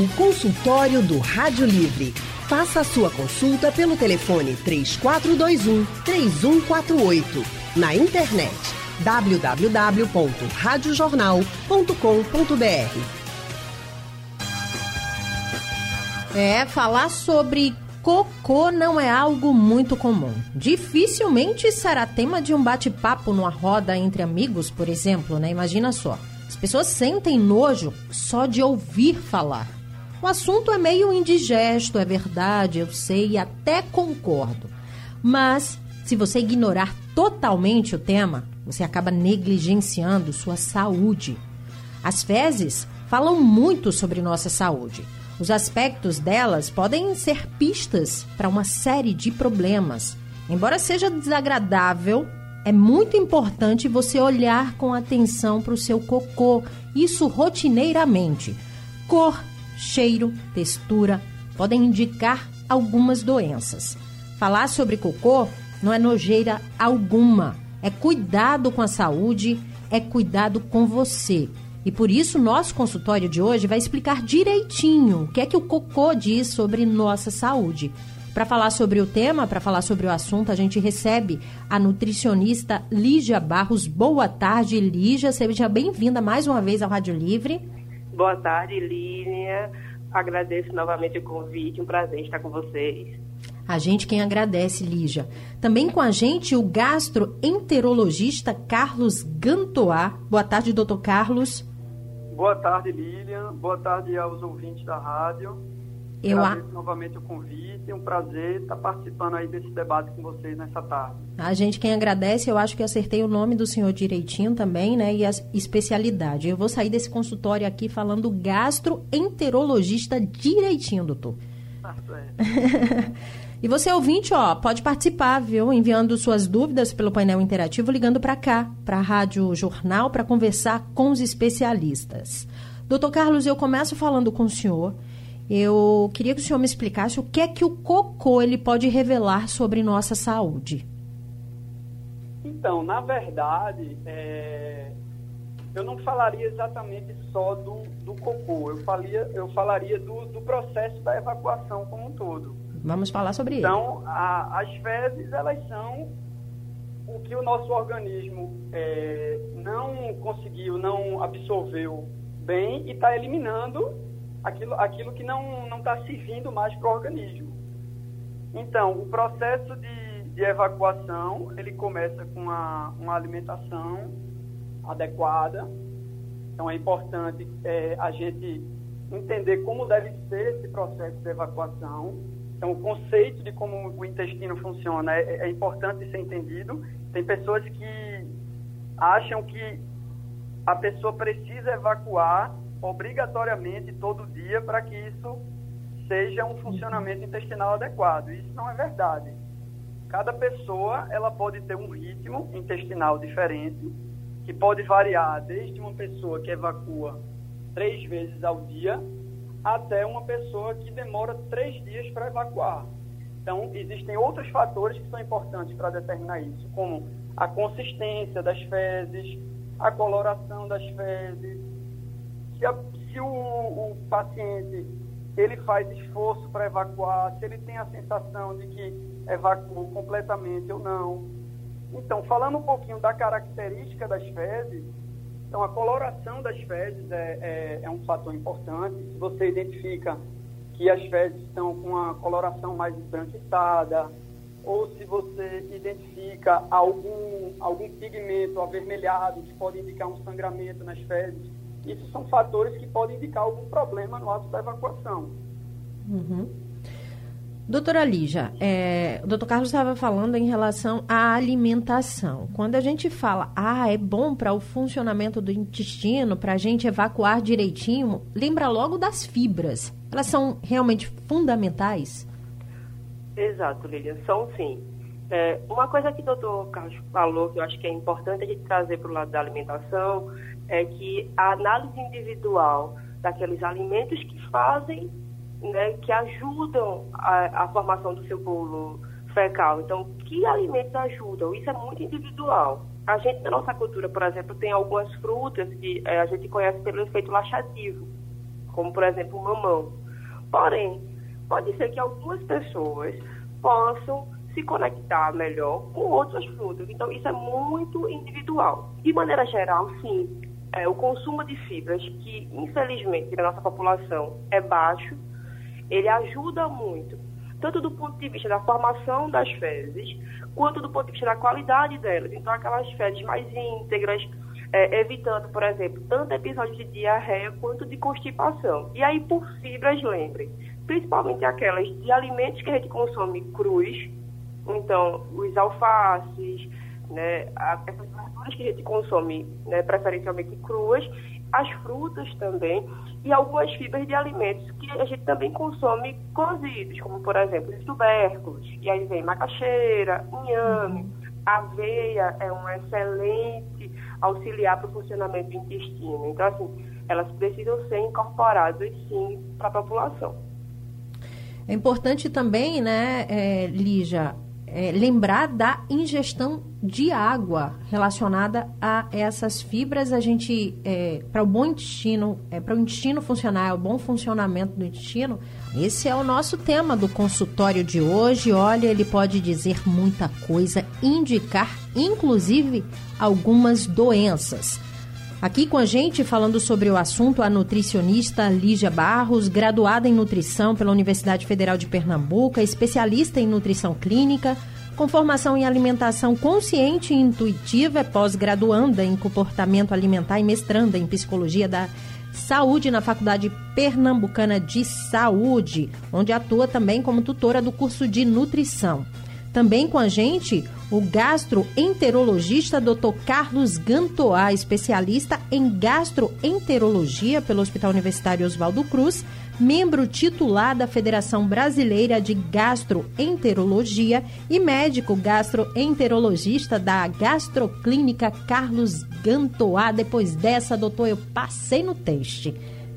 O consultório do Rádio Livre. Faça a sua consulta pelo telefone 3421 3148. Na internet www.radiojornal.com.br. É, falar sobre cocô não é algo muito comum. Dificilmente será tema de um bate-papo numa roda entre amigos, por exemplo, né? Imagina só. As pessoas sentem nojo só de ouvir falar. O assunto é meio indigesto, é verdade, eu sei e até concordo. Mas se você ignorar totalmente o tema, você acaba negligenciando sua saúde. As fezes falam muito sobre nossa saúde. Os aspectos delas podem ser pistas para uma série de problemas. Embora seja desagradável, é muito importante você olhar com atenção para o seu cocô, isso rotineiramente. Cor, cheiro, textura podem indicar algumas doenças. Falar sobre cocô não é nojeira alguma, é cuidado com a saúde, é cuidado com você. E por isso, nosso consultório de hoje vai explicar direitinho o que é que o cocô diz sobre nossa saúde. Para falar sobre o tema, para falar sobre o assunto, a gente recebe a nutricionista Lígia Barros. Boa tarde, Lígia. Seja bem-vinda mais uma vez ao Rádio Livre. Boa tarde, Línia. Agradeço novamente o convite. Um prazer estar com vocês. A gente quem agradece, Lígia. Também com a gente o gastroenterologista Carlos Gantoá. Boa tarde, doutor Carlos. Boa tarde, Lilian. Boa tarde aos ouvintes da rádio. Eu agradeço a... novamente o convite. É um prazer estar participando aí desse debate com vocês nessa tarde. A gente quem agradece, eu acho que acertei o nome do senhor direitinho também, né? E a especialidade. Eu vou sair desse consultório aqui falando gastroenterologista direitinho, doutor. É. E você, ouvinte, ó, pode participar, viu? Enviando suas dúvidas pelo painel interativo, ligando para cá, para a Rádio Jornal, para conversar com os especialistas. Doutor Carlos, eu começo falando com o senhor. Eu queria que o senhor me explicasse o que é que o cocô ele pode revelar sobre nossa saúde. Então, na verdade, é... eu não falaria exatamente só do, do cocô, eu, falia, eu falaria do, do processo da evacuação como um todo. Vamos falar sobre então, ele. Então, a, as fezes, elas são o que o nosso organismo é, não conseguiu, não absorveu bem e está eliminando aquilo, aquilo que não está servindo mais para o organismo. Então, o processo de, de evacuação, ele começa com uma, uma alimentação adequada. Então, é importante é, a gente entender como deve ser esse processo de evacuação então, o conceito de como o intestino funciona é, é importante ser entendido. Tem pessoas que acham que a pessoa precisa evacuar obrigatoriamente todo dia para que isso seja um funcionamento intestinal adequado. Isso não é verdade. Cada pessoa ela pode ter um ritmo intestinal diferente, que pode variar desde uma pessoa que evacua três vezes ao dia até uma pessoa que demora três dias para evacuar. Então, existem outros fatores que são importantes para determinar isso, como a consistência das fezes, a coloração das fezes, se, a, se o, o, paciente ele faz esforço para evacuar, se ele tem a sensação de que evacuou completamente ou não. Então, falando um pouquinho da característica das fezes, então, a coloração das fezes é, é, é, um fator importante. Se você identifica que as fezes estão com uma coloração mais esbranquiçada, ou se você identifica algum, algum pigmento avermelhado que pode indicar um sangramento nas fezes, isso são fatores que podem indicar algum problema no ato da evacuação. Uhum. Doutora Lígia, é, o doutor Carlos estava falando em relação à alimentação. Quando a gente fala, ah, é bom para o funcionamento do intestino, para a gente evacuar direitinho, lembra logo das fibras. Elas são realmente fundamentais? Exato, Lília, são sim. É, uma coisa que o doutor Carlos falou, que eu acho que é importante a gente trazer para o lado da alimentação, é que a análise individual daqueles alimentos que fazem né, que ajudam a, a, formação do seu bolo fecal. Então, que alimentos ajudam? Isso é muito individual. A gente, na nossa cultura, por exemplo, tem algumas frutas que é, a gente conhece pelo efeito laxativo. como por exemplo o mamão. Porém, pode ser que algumas pessoas possam se conectar melhor com outras frutas. Então, isso é muito individual. De maneira geral, sim, é, o consumo de fibras, que infelizmente na nossa população é baixo, ele ajuda muito, tanto do ponto de vista da formação das fezes, quanto do ponto de vista da qualidade delas. Então, aquelas fezes mais íntegras, é, evitando, por exemplo, tanto episódios de diarreia quanto de constipação. E aí, por fibras, lembrem, principalmente aquelas de alimentos que a gente consome crus, então, os alfaces, né, essas verduras que a gente consome né, preferencialmente cruas, as frutas também, e algumas fibras de alimentos que a gente também consome cozidos, como por exemplo os tubérculos, e aí vem macaxeira, inhame, aveia é um excelente auxiliar para o funcionamento do intestino. Então, assim, elas precisam ser incorporadas sim para a população. É importante também, né, é, Lígia, é, lembrar da ingestão de água relacionada a essas fibras. A gente, é, para o bom intestino, é, para o intestino funcionar, o bom funcionamento do intestino, esse é o nosso tema do consultório de hoje. Olha, ele pode dizer muita coisa, indicar inclusive algumas doenças. Aqui com a gente, falando sobre o assunto, a nutricionista Lígia Barros, graduada em nutrição pela Universidade Federal de Pernambuco, especialista em nutrição clínica, com formação em alimentação consciente e intuitiva, é pós-graduanda em comportamento alimentar e mestranda em psicologia da saúde na Faculdade Pernambucana de Saúde, onde atua também como tutora do curso de nutrição. Também com a gente, o gastroenterologista Dr. Carlos Gantoá, especialista em gastroenterologia pelo Hospital Universitário Oswaldo Cruz, membro titular da Federação Brasileira de Gastroenterologia e médico gastroenterologista da Gastroclínica Carlos Gantoá. Depois dessa, doutor, eu passei no teste.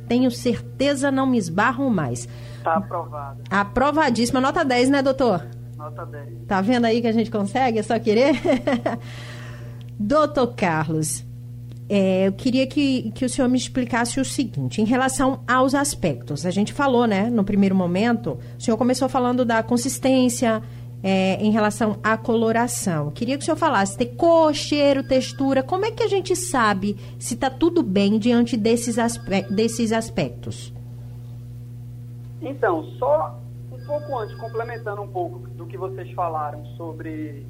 Tenho certeza não me esbarro mais. Está aprovado. Aprovadíssima. Nota 10, né, doutor? Nota 10. Tá vendo aí que a gente consegue? É só querer? Doutor Carlos, é, eu queria que, que o senhor me explicasse o seguinte, em relação aos aspectos. A gente falou, né, no primeiro momento, o senhor começou falando da consistência é, em relação à coloração. Queria que o senhor falasse ter cor, cheiro, textura. Como é que a gente sabe se está tudo bem diante desses, aspe desses aspectos? Então, só pouco antes, complementando um pouco do que vocês falaram sobre,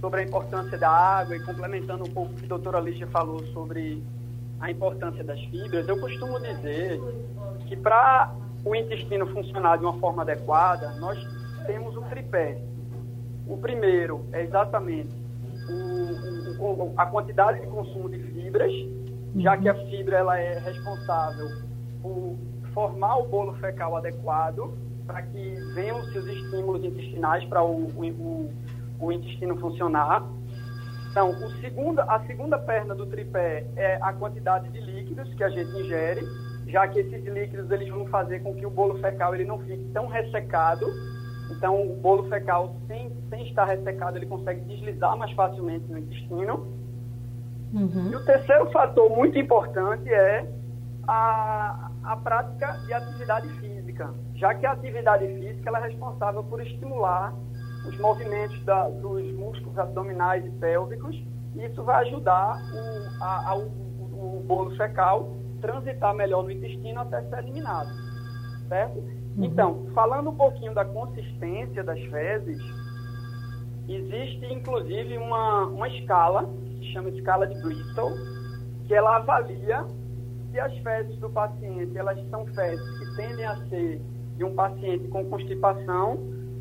sobre a importância da água e complementando um pouco o que a doutora Lígia falou sobre a importância das fibras, eu costumo dizer que para o intestino funcionar de uma forma adequada, nós temos um tripé. O primeiro é exatamente o, o, a quantidade de consumo de fibras, já que a fibra ela é responsável por formar o bolo fecal adequado para que venham seus estímulos intestinais para o, o, o, intestino funcionar. Então, o segundo, a segunda perna do tripé é a quantidade de líquidos que a gente ingere, já que esses líquidos eles vão fazer com que o bolo fecal ele não fique tão ressecado. Então, o bolo fecal, sem, sem estar ressecado, ele consegue deslizar mais facilmente no intestino. Uhum. E o terceiro fator muito importante é a, a prática de atividade física, já que a atividade física ela é responsável por estimular os movimentos da, dos músculos abdominais e pélvicos, e isso vai ajudar o, a, a, o, o bolo fecal transitar melhor no intestino até ser eliminado, certo? Uhum. Então, falando um pouquinho da consistência das fezes, existe inclusive uma, uma escala, que se chama escala de Bristol, que ela avalia se as fezes do paciente elas são fezes que tendem a ser de um paciente com constipação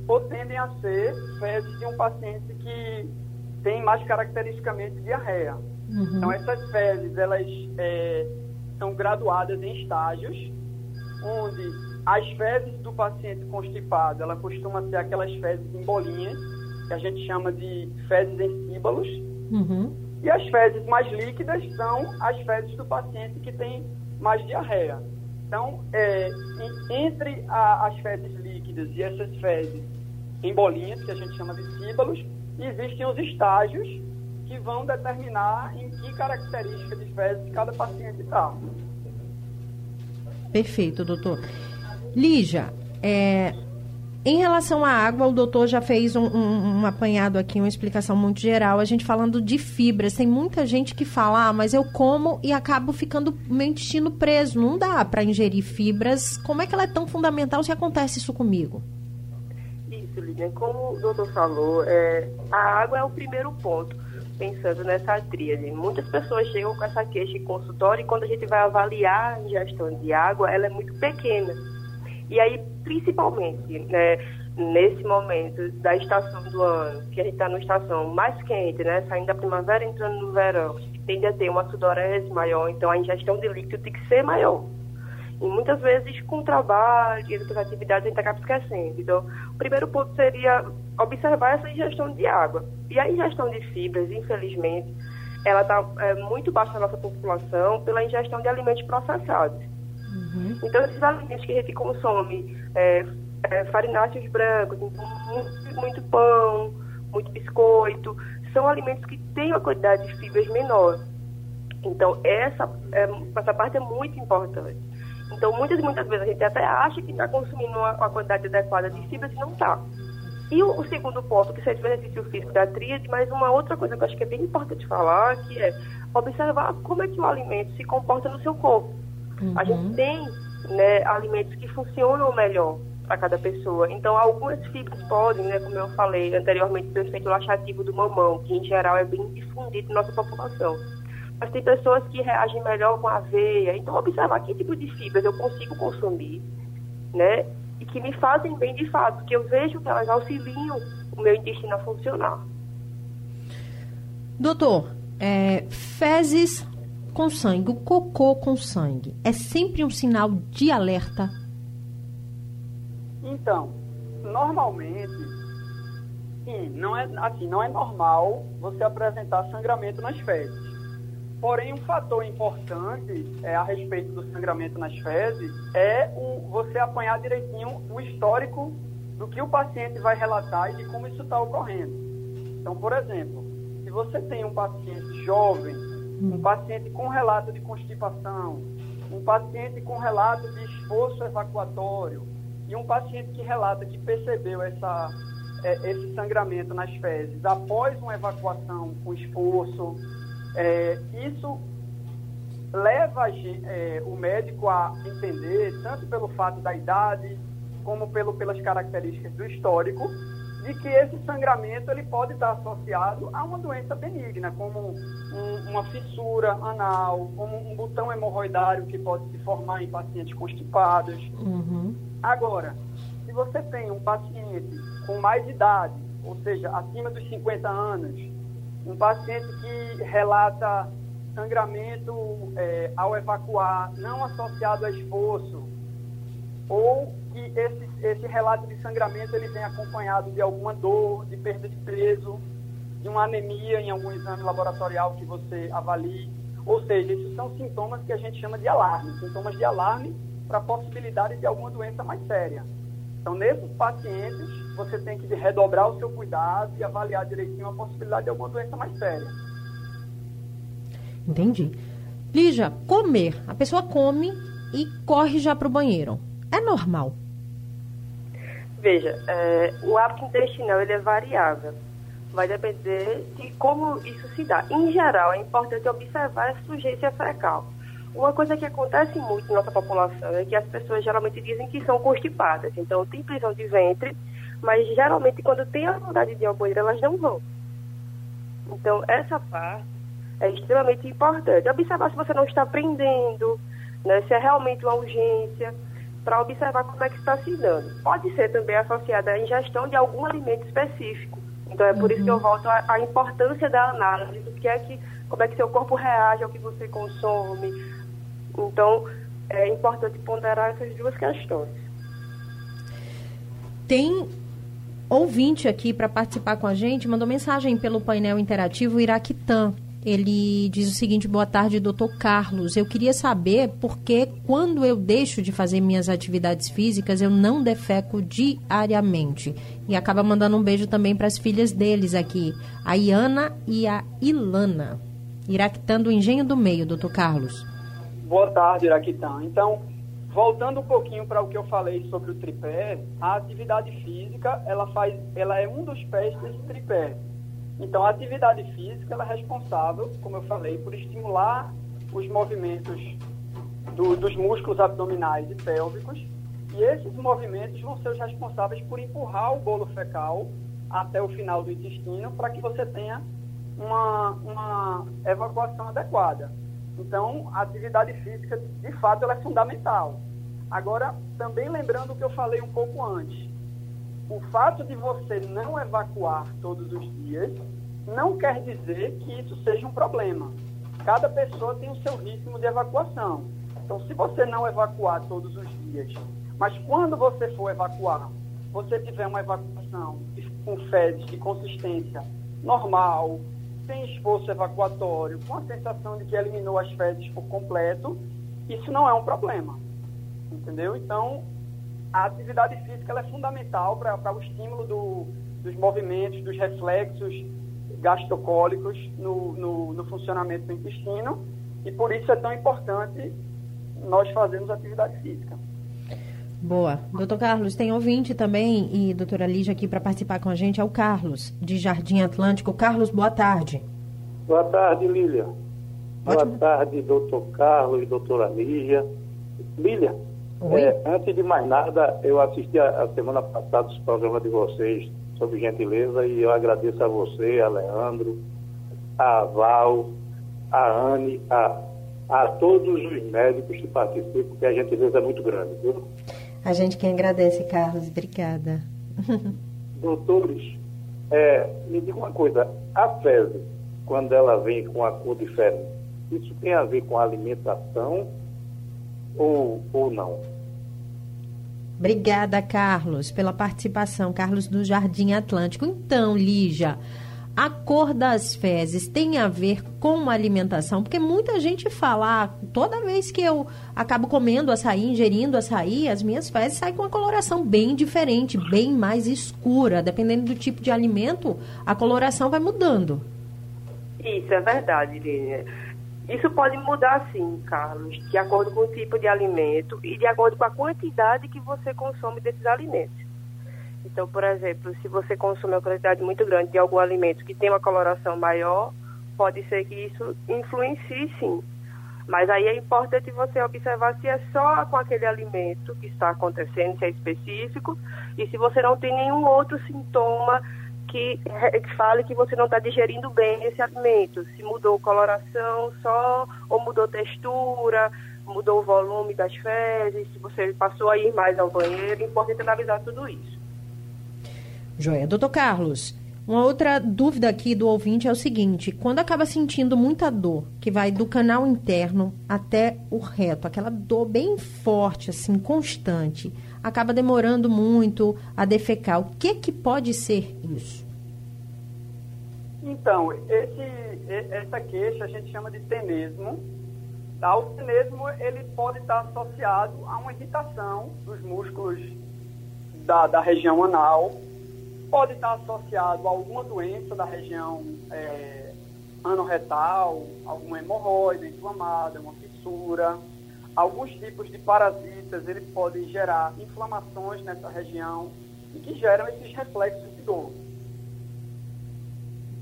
ou tendem a ser fezes de um paciente que tem mais caracteristicamente diarreia. Uhum. Então essas fezes elas é, são graduadas em estágios, onde as fezes do paciente constipado ela costuma ser aquelas fezes em bolinhas que a gente chama de fezes em síbalos. Uhum. E as fezes mais líquidas são as fezes do paciente que tem mais diarreia. Então, é, entre a, as fezes líquidas e essas fezes em bolinhas, que a gente chama de síbalos, existem os estágios que vão determinar em que característica de fezes cada paciente está. Perfeito, doutor. Lígia, é, em relação à água, o doutor já fez um, um, um, apanhado aqui, uma explicação muito geral. A gente falando de fibras. Tem muita gente que fala, ah, mas eu como e acabo ficando meu intestino preso. Não dá para ingerir fibras. Como é que ela é tão fundamental se acontece isso comigo? Isso, Lilian. Como o doutor falou, é, a água é o primeiro ponto, pensando nessa tríade. Muitas pessoas chegam com essa queixa em consultório e quando a gente vai avaliar a ingestão de água, ela é muito pequena. E aí, principalmente, né, nesse momento da estação do ano, que a gente está numa estação mais quente, né, saindo da primavera entrando no verão, tende a ter uma sudorese maior, então a ingestão de líquido tem que ser maior. E muitas vezes com o trabalho e outras atividades a gente acaba esquecendo. Então, o primeiro ponto seria observar essa ingestão de água. E a ingestão de fibras, infelizmente, ela está é, muito baixa na nossa população pela ingestão de alimentos processados. Uhum. Então, esses alimentos que a gente consome, é, é, farináceos brancos, então, muito, muito, pão, muito biscoito, são alimentos que têm uma quantidade de fibras menor. Então, essa, é, essa parte é muito importante. Então, muitas muitas vezes a gente até acha que está consumindo uma, uma, quantidade adequada de fibras e não está. E o, o, segundo ponto, que seria o benefício físico da tríade, mas uma outra coisa que eu acho que é bem importante falar, que é observar como é que o alimento se comporta no seu corpo. Uhum. A gente uhum. tem né, alimentos que funcionam melhor para cada pessoa. Então, algumas fibras podem, né, como eu falei anteriormente, do efeito laxativo do mamão, que em geral é bem difundido na nossa população. Mas tem pessoas que reagem melhor com aveia. Então, observar que tipo de fibras eu consigo consumir, né? E que me fazem bem de fato, que eu vejo que elas auxiliam o meu intestino a funcionar. Doutor, é, fezes com sangue, o cocô com sangue, é sempre um sinal de alerta? Então, normalmente, sim, não é assim, não é normal você apresentar sangramento nas fezes. Porém, um fator importante é, a respeito do sangramento nas fezes é o, você apanhar direitinho o histórico do que o paciente vai relatar e de como isso está ocorrendo. Então, por exemplo, se você tem um paciente jovem um paciente com relato de constipação, um paciente com relato de esforço evacuatório e um paciente que relata que percebeu essa, é, esse sangramento nas fezes após uma evacuação com esforço, é, isso leva é, o médico a entender, tanto pelo fato da idade, como pelo, pelas características do histórico, de que esse sangramento ele pode estar associado a uma doença benigna, como um, uma fissura anal, como um botão hemorroidário que pode se formar em pacientes constipados. Uhum. Agora, se você tem um paciente com mais idade, ou seja, acima dos 50 anos, um paciente que relata sangramento é, ao evacuar, não associado a esforço, ou que esse, esse relato de sangramento ele vem acompanhado de alguma dor, de perda de peso, de uma anemia em algum exame laboratorial que você avalie. Ou seja, esses são sintomas que a gente chama de alarme, sintomas de alarme para a possibilidade de alguma doença mais séria. Então, nesses pacientes, você tem que redobrar o seu cuidado e avaliar direitinho a possibilidade de alguma doença mais séria. Entendi. Lígia, comer. A pessoa come e corre já para o banheiro. É normal? Veja, é, o hábito intestinal ele é variável. Vai depender de como isso se dá. Em geral, é importante observar a sujeição fecal. Uma coisa que acontece muito na nossa população é que as pessoas geralmente dizem que são constipadas. Então, tem prisão de ventre, mas geralmente quando tem a vontade de ir ao banheiro, elas não vão. Então, essa parte é extremamente importante. Observar se você não está prendendo, né, se é realmente uma urgência para observar como é que está se dando. Pode ser também associada à ingestão de algum alimento específico. Então é por uhum. isso que eu uhum. volto à, importância da análise, do que é que, como é que seu corpo reage ao que você consome. Então é importante ponderar essas duas questões. Tem ouvinte aqui para participar com a gente, mandou mensagem pelo painel interativo Iraquitan. Ele diz o seguinte: boa tarde, doutor Carlos. Eu queria saber por que, quando eu deixo de fazer minhas atividades físicas, eu não defeco diariamente. E acaba mandando um beijo também para as filhas deles aqui, a Iana e a Ilana. Iraquitã do Engenho do Meio, doutor Carlos. Boa tarde, Iraquitã. Então, voltando um pouquinho para o que eu falei sobre o tripé, a atividade física, ela faz, ela é um dos pés desse tripé. Então, a atividade física, é responsável, como eu falei, por estimular os movimentos do, dos músculos abdominais e pélvicos, e esses movimentos vão ser os responsáveis por empurrar o bolo fecal até o final do intestino para que você tenha uma, uma evacuação adequada. Então, a atividade física, de fato, ela é fundamental. Agora, também lembrando o que eu falei um pouco antes, o fato de você não evacuar todos os dias não quer dizer que isso seja um problema. Cada pessoa tem o seu ritmo de evacuação. Então, se você não evacuar todos os dias, mas quando você for evacuar, você tiver uma evacuação com fezes de consistência normal, sem esforço evacuatório, com a sensação de que eliminou as fezes por completo, isso não é um problema. Entendeu? Então, a atividade física é fundamental para o estímulo do, dos movimentos, dos reflexos gastrocólicos no, no, no funcionamento do intestino, e por isso é tão importante nós fazermos atividade física. Boa. Doutor Carlos, tem ouvinte também e doutora Lígia aqui para participar com a gente, é o Carlos, de Jardim Atlântico. Carlos, boa tarde. Boa tarde, Lília. Boa tarde, doutor Carlos e doutora Lígia. Lília, é, antes de mais nada, eu assisti a, a semana passada os programas de vocês sobre gentileza e eu agradeço a você, a Leandro, a Val, a Anne, a, a todos os médicos que participam, porque a gentileza é muito grande, viu? A gente quem agradece, Carlos. Obrigada. Doutores, é, me diga uma coisa. A fezes, quando ela vem com a cor diferente, isso tem a ver com a alimentação ou, ou não? Obrigada, Carlos, pela participação. Carlos do Jardim Atlântico. Então, Lígia, a cor das fezes tem a ver com a alimentação? Porque muita gente fala, ah, toda vez que eu acabo comendo açaí, ingerindo açaí, as minhas fezes saem com uma coloração bem diferente, bem mais escura. Dependendo do tipo de alimento, a coloração vai mudando. Isso é verdade, Lívia. Isso pode mudar sim, Carlos, de acordo com o tipo de alimento e de acordo com a quantidade que você consome desses alimentos. Então, por exemplo, se você consome uma quantidade muito grande de algum alimento que tem uma coloração maior, pode ser que isso influencie sim. Mas aí é importante você observar se é só com aquele alimento que está acontecendo, se é específico, e se você não tem nenhum outro sintoma que, que fale que você não está digerindo bem esse alimento. Se mudou coloração só, ou mudou textura, mudou o volume das fezes, se você passou a ir mais ao banheiro, é importante analisar tudo isso. Joia. Doutor Carlos, uma outra dúvida aqui do ouvinte é o seguinte: quando acaba sentindo muita dor, que vai do canal interno até o reto, aquela dor bem forte, assim, constante, acaba demorando muito a defecar, o que que pode ser isso? Então, esse, essa queixa a gente chama de tenesmo. Tá? O tenesmo ele pode estar associado a uma irritação dos músculos da, da região anal, pode estar associado a alguma doença da região é, anorretal, alguma hemorroida inflamada, uma fissura. Alguns tipos de parasitas, eles podem gerar inflamações nessa região e que geram esses reflexos de dor.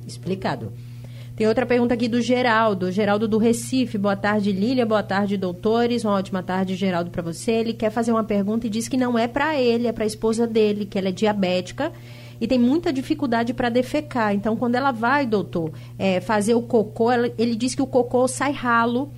Explicado. Tem outra pergunta aqui do Geraldo, Geraldo do Recife. Boa tarde, Lília. Boa tarde, doutores. Uma ótima tarde, Geraldo, para você. Ele quer fazer uma pergunta e diz que não é para ele, é para a esposa dele, que ela é diabética e tem muita dificuldade para defecar. Então, quando ela vai, doutor, é, fazer o cocô, ela, ele diz que o cocô sai ralo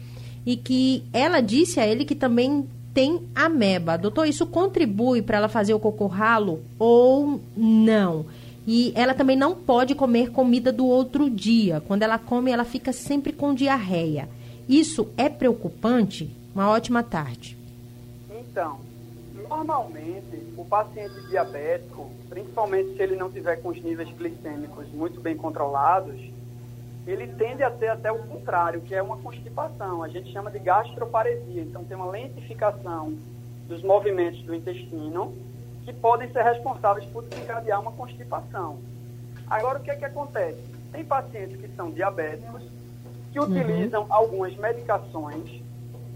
e que ela disse a ele que também tem ameba. Doutor, isso contribui para ela fazer o cocô ralo ou não? E ela também não pode comer comida do outro dia. Quando ela come, ela fica sempre com diarreia. Isso é preocupante? Uma ótima tarde. Então, normalmente o paciente diabético principalmente se ele não tiver com os níveis glicêmicos muito bem controlados, ele tende a ter até o contrário, que é uma constipação. A gente chama de gastroparesia. Então, tem uma lentificação dos movimentos do intestino que podem ser responsáveis por desencadear uma constipação. Agora, o que é que acontece? Tem pacientes que são diabéticos, que uhum. utilizam algumas medicações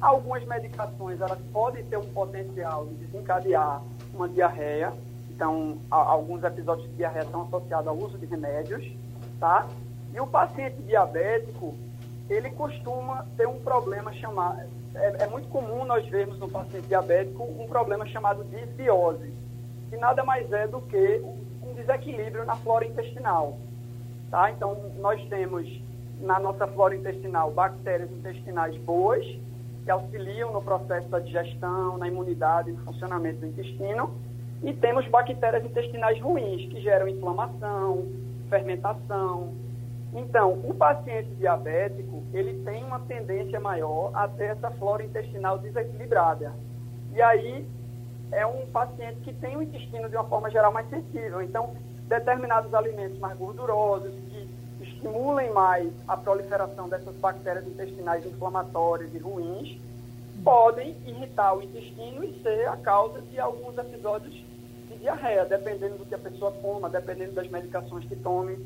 Algumas medicações elas podem ter um potencial de desencadear uma diarreia. Então, a, alguns episódios de diarreia estão associados ao uso de remédios, tá? E o paciente diabético, ele costuma ter um problema chamado... É, é muito comum nós vermos no paciente diabético um problema chamado disbiose, que nada mais é do que um desequilíbrio na flora intestinal. Tá? Então, nós temos na nossa flora intestinal bactérias intestinais boas, que auxiliam no processo da digestão, na imunidade no funcionamento do intestino, e temos bactérias intestinais ruins, que geram inflamação, fermentação. Então, o paciente diabético, ele tem uma tendência maior a ter essa flora intestinal desequilibrada. E aí, é um paciente que tem o intestino, de uma forma geral, mais sensível. Então, determinados alimentos mais gordurosos, que estimulem mais a proliferação dessas bactérias intestinais inflamatórias e ruins, podem irritar o intestino e ser a causa de alguns episódios de diarreia, dependendo do que a pessoa coma, dependendo das medicações que tome.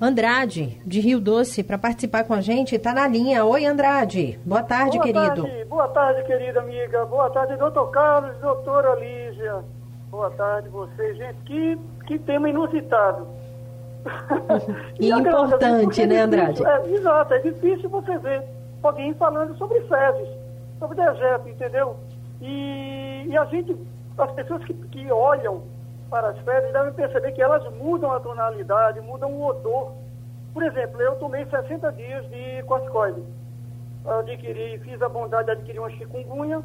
Andrade, de Rio Doce, para participar com a gente, está na linha. Oi, Andrade. Boa tarde, Boa querido. Tarde. Boa tarde, querida amiga. Boa tarde, doutor Carlos, doutora Lígia. Boa tarde, vocês. Gente, que, que tema inusitado. e, importante, né, Andrade? É, exato, é difícil você ver alguém falando sobre fezes, sobre dejeto, entendeu? E, e a gente, as pessoas que, que olham para as fezes devem perceber que elas mudam a tonalidade, mudam o odor. Por exemplo, eu tomei 60 dias de corticoide. Adquiri, fiz a bondade de adquirir uma chikungunya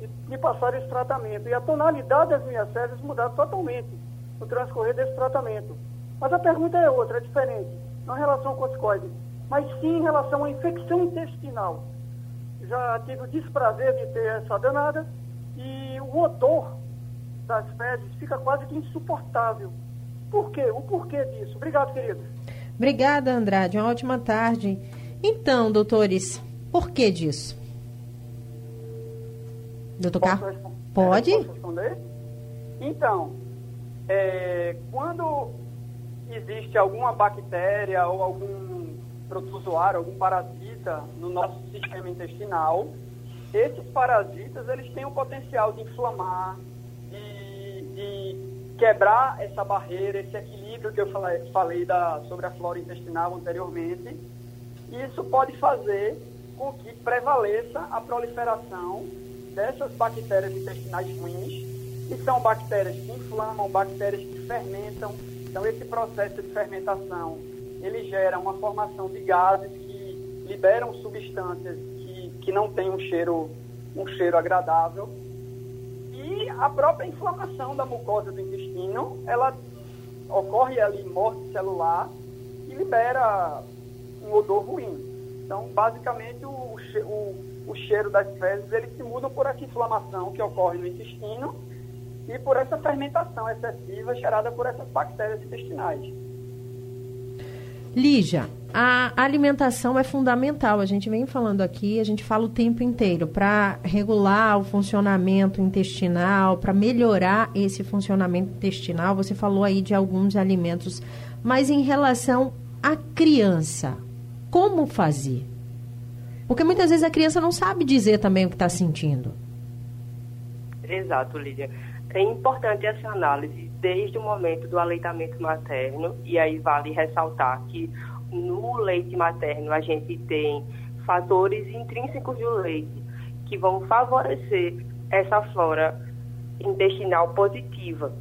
e me passaram esse tratamento. E a tonalidade das minhas fezes mudaram totalmente no transcorrer desse tratamento. Mas a pergunta é outra, é diferente. Não em relação ao corticoide, mas sim em relação à infecção intestinal. Já tive o desprazer de ter essa danada e o odor das fezes fica quase que insuportável. Por quê? O porquê disso? Obrigado, querido. Obrigada, Andrade. Uma ótima tarde. Então, doutores, por que disso? Doutor Carlos? Pode? É, responder? Então, é, quando existe alguma bactéria ou algum protozoário, algum parasita no nosso sistema intestinal, esses parasitas eles têm o potencial de inflamar, de, quebrar essa barreira, esse equilíbrio que eu falei, falei da, sobre a flora intestinal anteriormente. Isso pode fazer com que prevaleça a proliferação dessas bactérias intestinais ruins, que são bactérias que inflamam, bactérias que fermentam. Então, esse processo de fermentação, ele gera uma formação de gases que liberam substâncias que, que não têm um cheiro, um cheiro agradável a própria inflamação da mucosa do intestino, ela ocorre ali morte celular e libera um odor ruim. Então, basicamente, o, o, o cheiro das fezes, ele se muda por essa inflamação que ocorre no intestino e por essa fermentação excessiva gerada por essas bactérias intestinais. Lígia, a alimentação é fundamental. A gente vem falando aqui, a gente fala o tempo inteiro para regular o funcionamento intestinal, para melhorar esse funcionamento intestinal. Você falou aí de alguns alimentos, mas em relação à criança, como fazer? Porque muitas vezes a criança não sabe dizer também o que está sentindo. Exato, Lídia. É importante essa análise desde o momento do aleitamento materno, e aí vale ressaltar que no leite materno a gente tem fatores intrínsecos do leite que vão favorecer essa flora intestinal positiva.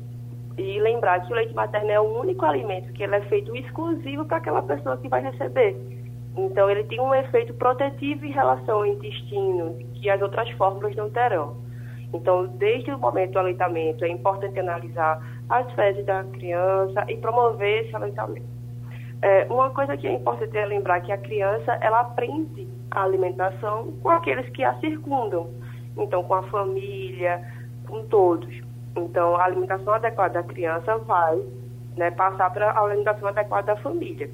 E lembrar que o leite materno é o único alimento que ele é feito exclusivo para aquela pessoa que vai receber. Então, ele tem um efeito protetivo em relação ao intestino, que as outras fórmulas não terão. Então, desde o momento do aleitamento, é importante analisar as fezes da criança e promover esse aleitamento. É, uma coisa que é importante é lembrar que a criança, ela aprende a alimentação com aqueles que a circundam. Então, com a família, com todos. Então, a alimentação adequada da criança vai né, passar para a alimentação adequada da família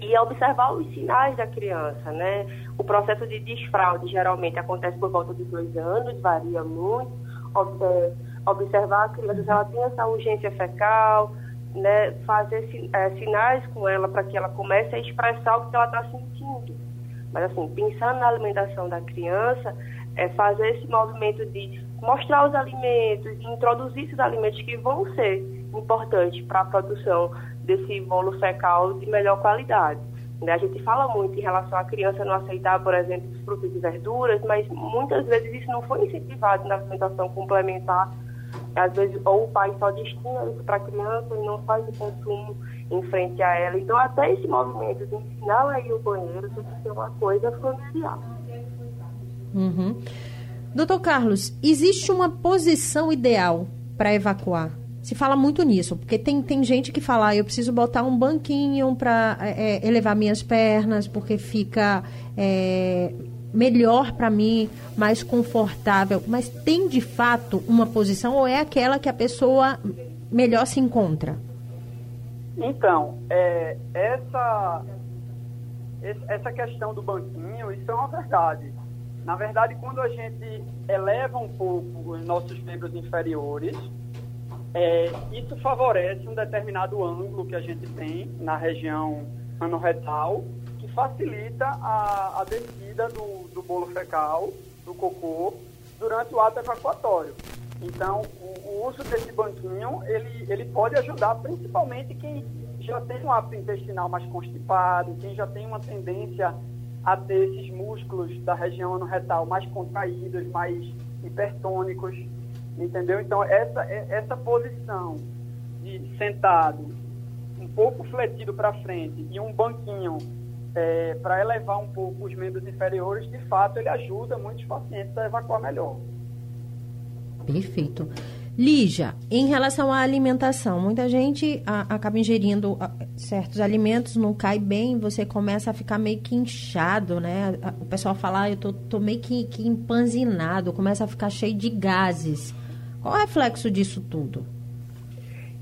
e observar os sinais da criança, né? O processo de desfraude geralmente acontece por volta de dois anos, varia muito. Observar a criança se ela tem essa urgência fecal, né? Fazer é, sinais com ela para que ela comece a expressar o que ela está sentindo. Mas, assim, pensando na alimentação da criança, é fazer esse movimento de mostrar os alimentos, introduzir esses alimentos que vão ser importantes para a produção desse bolo fecal de melhor qualidade. Né? A gente fala muito em relação à criança não aceitar, por exemplo, frutas e verduras, mas muitas vezes isso não foi incentivado na alimentação complementar. Às vezes, ou o pai só destina isso para a criança e não faz o consumo em frente a ela. Então, até esse movimento de ensinar a ir ao banheiro tem que ser uma coisa familiar. Uhum. Doutor Carlos, existe uma posição ideal para evacuar? Se fala muito nisso, porque tem, tem gente que fala, ah, eu preciso botar um banquinho para é, é, elevar minhas pernas, porque fica é, melhor para mim, mais confortável. Mas tem de fato uma posição ou é aquela que a pessoa melhor se encontra? Então, é, essa, essa questão do banquinho, isso é uma verdade. Na verdade, quando a gente eleva um pouco os nossos membros inferiores, é, isso favorece um determinado ângulo que a gente tem na região anorretal, que facilita a, a descida do, do bolo fecal, do cocô, durante o ato evacuatório. Então, o, o, uso desse banquinho, ele, ele pode ajudar principalmente quem já tem um hábito intestinal mais constipado, quem já tem uma tendência a ter esses músculos da região anorretal mais contraídos, mais hipertônicos, entendeu? Então, essa, essa posição de sentado, um pouco fletido para frente e um banquinho é, para elevar um pouco os membros inferiores, de fato, ele ajuda muitos pacientes a evacuar melhor. Perfeito. Lígia, em relação à alimentação, muita gente a, acaba ingerindo certos alimentos, não cai bem, você começa a ficar meio que inchado, né? O pessoal fala, ah, eu tô, tô meio que, que empanzinado, começa a ficar cheio de gases. Qual o reflexo disso tudo?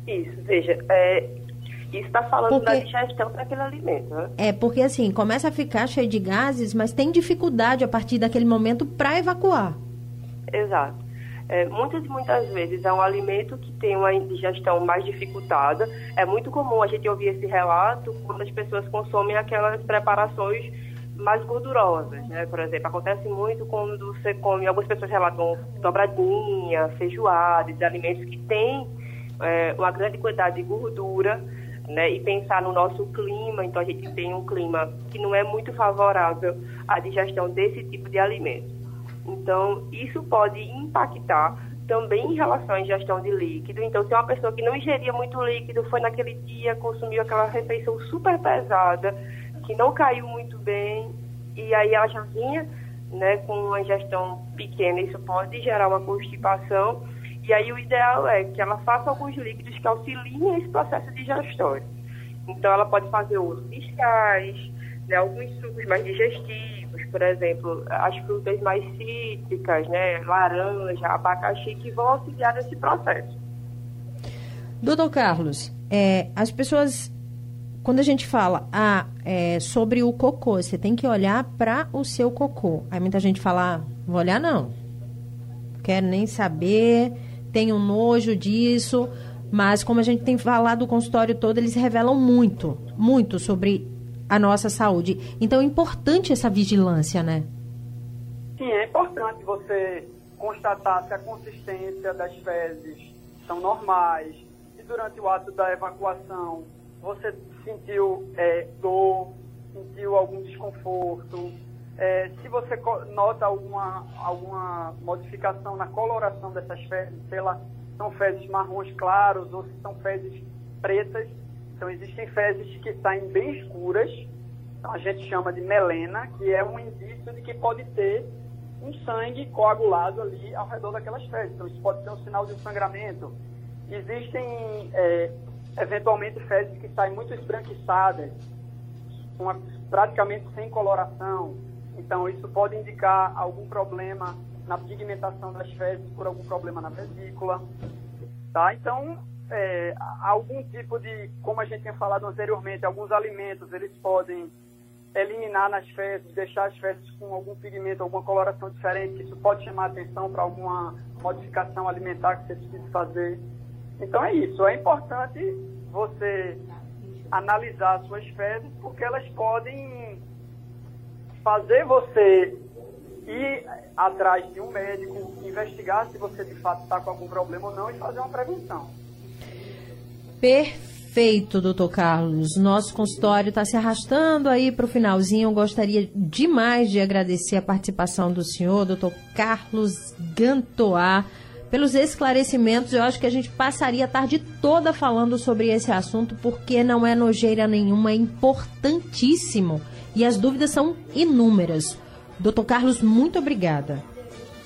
Isso, veja, é, isso está falando porque, da digestão para aquele alimento, né? É, porque assim, começa a ficar cheio de gases, mas tem dificuldade a partir daquele momento para evacuar. Exato. É, muitas e muitas vezes é um alimento que tem uma digestão mais dificultada. É muito comum a gente ouvir esse relato quando as pessoas consomem aquelas preparações mais gordurosas, né? Por exemplo, acontece muito quando você come, algumas pessoas relatam dobradinha, feijoada, de alimentos que têm é, uma grande quantidade de gordura, né? E pensar no nosso clima, então a gente tem um clima que não é muito favorável à digestão desse tipo de alimento. Então, isso pode impactar também em relação à ingestão de líquido. Então, se uma pessoa que não ingeria muito líquido, foi naquele dia, consumiu aquela refeição super pesada, que não caiu muito bem, e aí ela já vinha né, com uma ingestão pequena, isso pode gerar uma constipação. E aí o ideal é que ela faça alguns líquidos que auxiliem esse processo digestório. Então ela pode fazer uso de chás, né, alguns sucos mais digestivos, por exemplo, as frutas mais cítricas, né, laranja, abacaxi, que vão auxiliar nesse processo. Doutor Carlos, é, as pessoas, quando a gente fala ah, é, sobre o cocô, você tem que olhar para o seu cocô. Aí muita gente fala, ah, vou olhar não, quero nem saber, tenho nojo disso, mas como a gente tem falado o consultório todo, eles revelam muito, muito sobre a nossa saúde. Então é importante essa vigilância, né? Sim, é importante você constatar se a consistência das fezes são normais, se durante o ato da evacuação você sentiu é, dor, sentiu algum desconforto, é, se você nota alguma, alguma modificação na coloração dessas fezes, se elas são fezes marrons claros ou se são fezes pretas, então, existem fezes que saem bem escuras, então a gente chama de melena, que é um indício de que pode ter um sangue coagulado ali ao redor daquelas fezes. Então, isso pode ser um sinal de sangramento. Existem, é, eventualmente, fezes que saem muito esbranquiçadas, uma, praticamente sem coloração. Então, isso pode indicar algum problema na pigmentação das fezes por algum problema na vesícula. Tá? Então, é, algum tipo de, como a gente tinha falado anteriormente, alguns alimentos eles podem eliminar nas fezes, deixar as fezes com algum pigmento, alguma coloração diferente, isso pode chamar atenção para alguma modificação alimentar que você precisa fazer. Então é isso, é importante você analisar as suas fezes porque elas podem fazer você ir atrás de um médico, investigar se você de fato está com algum problema ou não e fazer uma prevenção. Perfeito, doutor Carlos. Nosso consultório está se arrastando aí para o finalzinho. Eu gostaria demais de agradecer a participação do senhor, doutor Carlos Gantoá, pelos esclarecimentos. Eu acho que a gente passaria a tarde toda falando sobre esse assunto, porque não é nojeira nenhuma, é importantíssimo. E as dúvidas são inúmeras. Doutor Carlos, muito obrigada.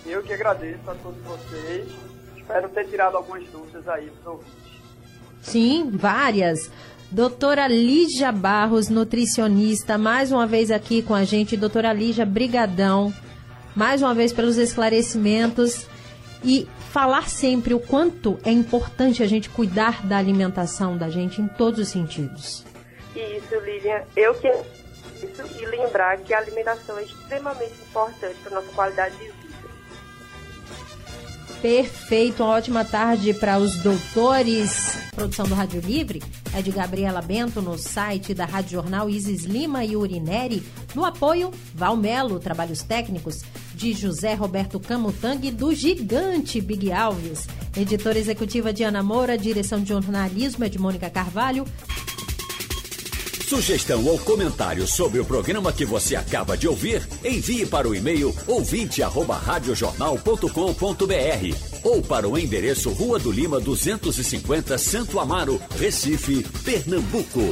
Eu que agradeço a todos vocês. Espero ter tirado algumas dúvidas aí para os ouvintes. Sim, várias. Doutora Lígia Barros, nutricionista, mais uma vez aqui com a gente. Doutora Lígia, brigadão. Mais uma vez pelos esclarecimentos. E falar sempre o quanto é importante a gente cuidar da alimentação da gente em todos os sentidos. Isso, Lilian. Eu que isso e lembrar que a alimentação é extremamente importante para a nossa qualidade de vida. Perfeito, uma ótima tarde para os doutores. Produção do Rádio Livre é de Gabriela Bento no site da Rádio Jornal Isis Lima e Urineri. No apoio, Valmelo, trabalhos técnicos de José Roberto Camutang do gigante Big Alves. Editora executiva Diana Moura, direção de jornalismo é de Mônica Carvalho. Sugestão ou comentário sobre o programa que você acaba de ouvir, envie para o e-mail ouvinte@radiojornal.com.br ou para o endereço Rua do Lima 250, Santo Amaro, Recife, Pernambuco.